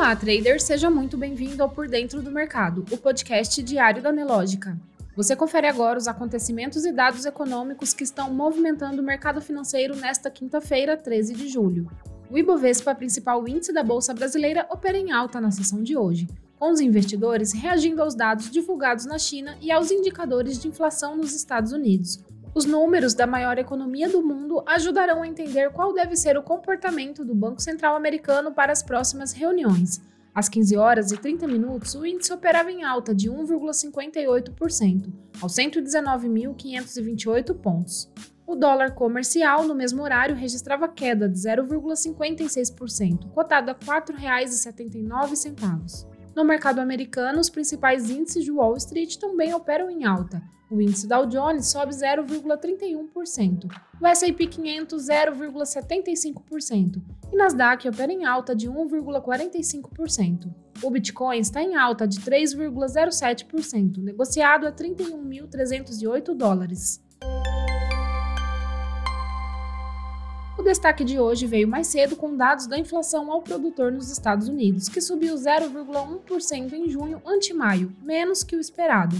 Olá, trader, seja muito bem-vindo ao Por Dentro do Mercado, o podcast diário da Nelógica. Você confere agora os acontecimentos e dados econômicos que estão movimentando o mercado financeiro nesta quinta-feira, 13 de julho. O Ibovespa, principal índice da Bolsa Brasileira, opera em alta na sessão de hoje, com os investidores reagindo aos dados divulgados na China e aos indicadores de inflação nos Estados Unidos, os números da maior economia do mundo ajudarão a entender qual deve ser o comportamento do Banco Central americano para as próximas reuniões. Às 15 horas e 30 minutos, o índice operava em alta de 1,58%, aos 119.528 pontos. O dólar comercial, no mesmo horário, registrava queda de 0,56%, cotado a R$ 4,79. No mercado americano, os principais índices de Wall Street também operam em alta, o índice Dow Jones sobe 0,31%, o S&P 500 0,75% e Nasdaq opera em alta de 1,45%. O Bitcoin está em alta de 3,07%, negociado a 31.308 dólares. O destaque de hoje veio mais cedo com dados da inflação ao produtor nos Estados Unidos, que subiu 0,1% em junho ante maio, menos que o esperado.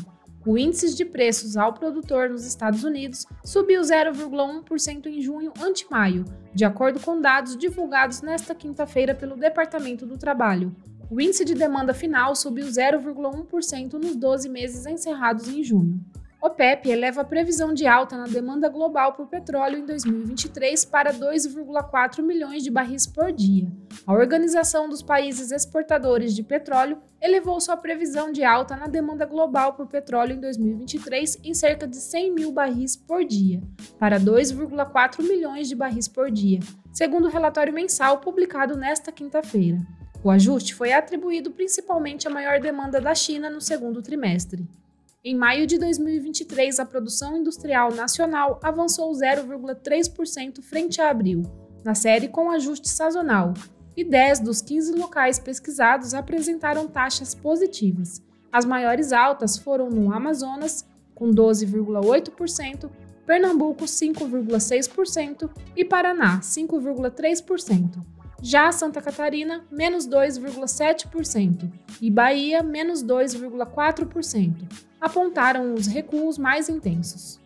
O índice de preços ao produtor nos Estados Unidos subiu 0,1% em junho ante maio, de acordo com dados divulgados nesta quinta-feira pelo Departamento do Trabalho. O índice de demanda final subiu 0,1% nos 12 meses encerrados em junho. OPEP eleva a previsão de alta na demanda global por petróleo em 2023 para 2,4 milhões de barris por dia. A Organização dos Países Exportadores de Petróleo elevou sua previsão de alta na demanda global por petróleo em 2023 em cerca de 100 mil barris por dia, para 2,4 milhões de barris por dia, segundo o relatório mensal publicado nesta quinta-feira. O ajuste foi atribuído principalmente à maior demanda da China no segundo trimestre. Em maio de 2023, a produção industrial nacional avançou 0,3% frente a abril, na série com ajuste sazonal, e 10 dos 15 locais pesquisados apresentaram taxas positivas. As maiores altas foram no Amazonas, com 12,8%, Pernambuco, 5,6% e Paraná, 5,3%. Já Santa Catarina, menos 2,7% e Bahia, menos 2,4%, apontaram os recuos mais intensos.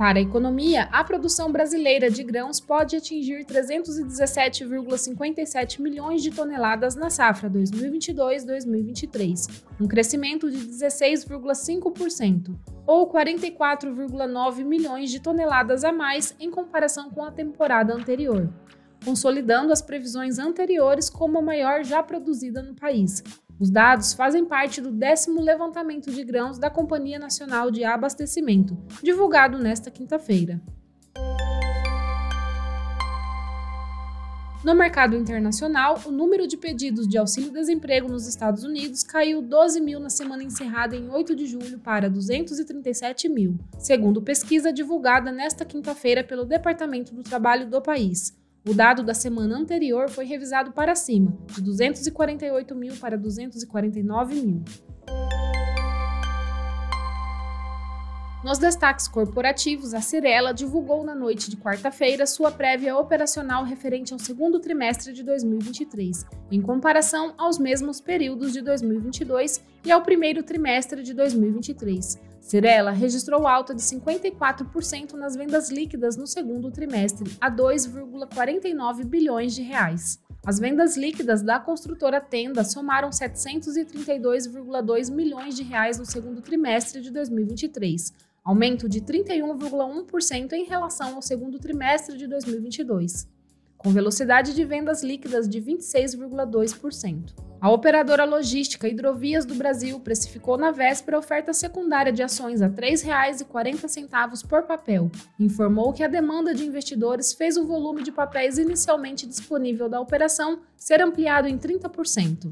Para a economia, a produção brasileira de grãos pode atingir 317,57 milhões de toneladas na safra 2022-2023, um crescimento de 16,5%, ou 44,9 milhões de toneladas a mais em comparação com a temporada anterior, consolidando as previsões anteriores como a maior já produzida no país, os dados fazem parte do décimo levantamento de grãos da Companhia Nacional de Abastecimento, divulgado nesta quinta-feira. No mercado internacional, o número de pedidos de auxílio-desemprego nos Estados Unidos caiu 12 mil na semana encerrada em 8 de julho para 237 mil, segundo pesquisa divulgada nesta quinta-feira pelo Departamento do Trabalho do país. O dado da semana anterior foi revisado para cima, de 248 mil para 249 mil. Nos destaques corporativos, a Cirela divulgou na noite de quarta-feira sua prévia operacional referente ao segundo trimestre de 2023, em comparação aos mesmos períodos de 2022 e ao primeiro trimestre de 2023. Cirela registrou alta de 54% nas vendas líquidas no segundo trimestre, a 2,49 bilhões de reais. As vendas líquidas da construtora Tenda somaram 732,2 milhões de reais no segundo trimestre de 2023, aumento de 31,1% em relação ao segundo trimestre de 2022, com velocidade de vendas líquidas de 26,2%. A operadora logística Hidrovias do Brasil precificou na véspera a oferta secundária de ações a R$ 3,40 por papel. Informou que a demanda de investidores fez o volume de papéis inicialmente disponível da operação ser ampliado em 30%.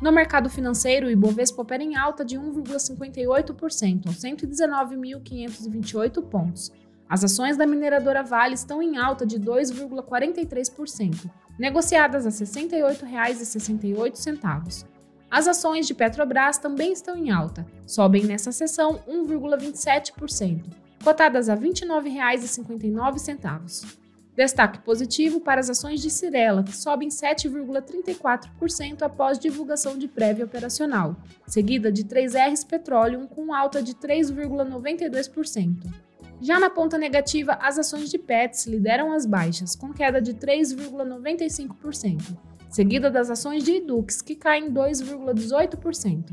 No mercado financeiro, o Ibovespa opera em alta de 1,58%, aos 119.528 pontos as ações da mineradora Vale estão em alta de 2,43%, negociadas a R$ 68,68. As ações de Petrobras também estão em alta, sobem nessa sessão 1,27%, cotadas a R$ 29,59. Destaque positivo para as ações de Cirela, que sobem 7,34% após divulgação de prévia operacional, seguida de 3Rs Petroleum com alta de 3,92%. Já na ponta negativa, as ações de Pets lideram as baixas, com queda de 3,95%, seguida das ações de Edux, que caem 2,18%.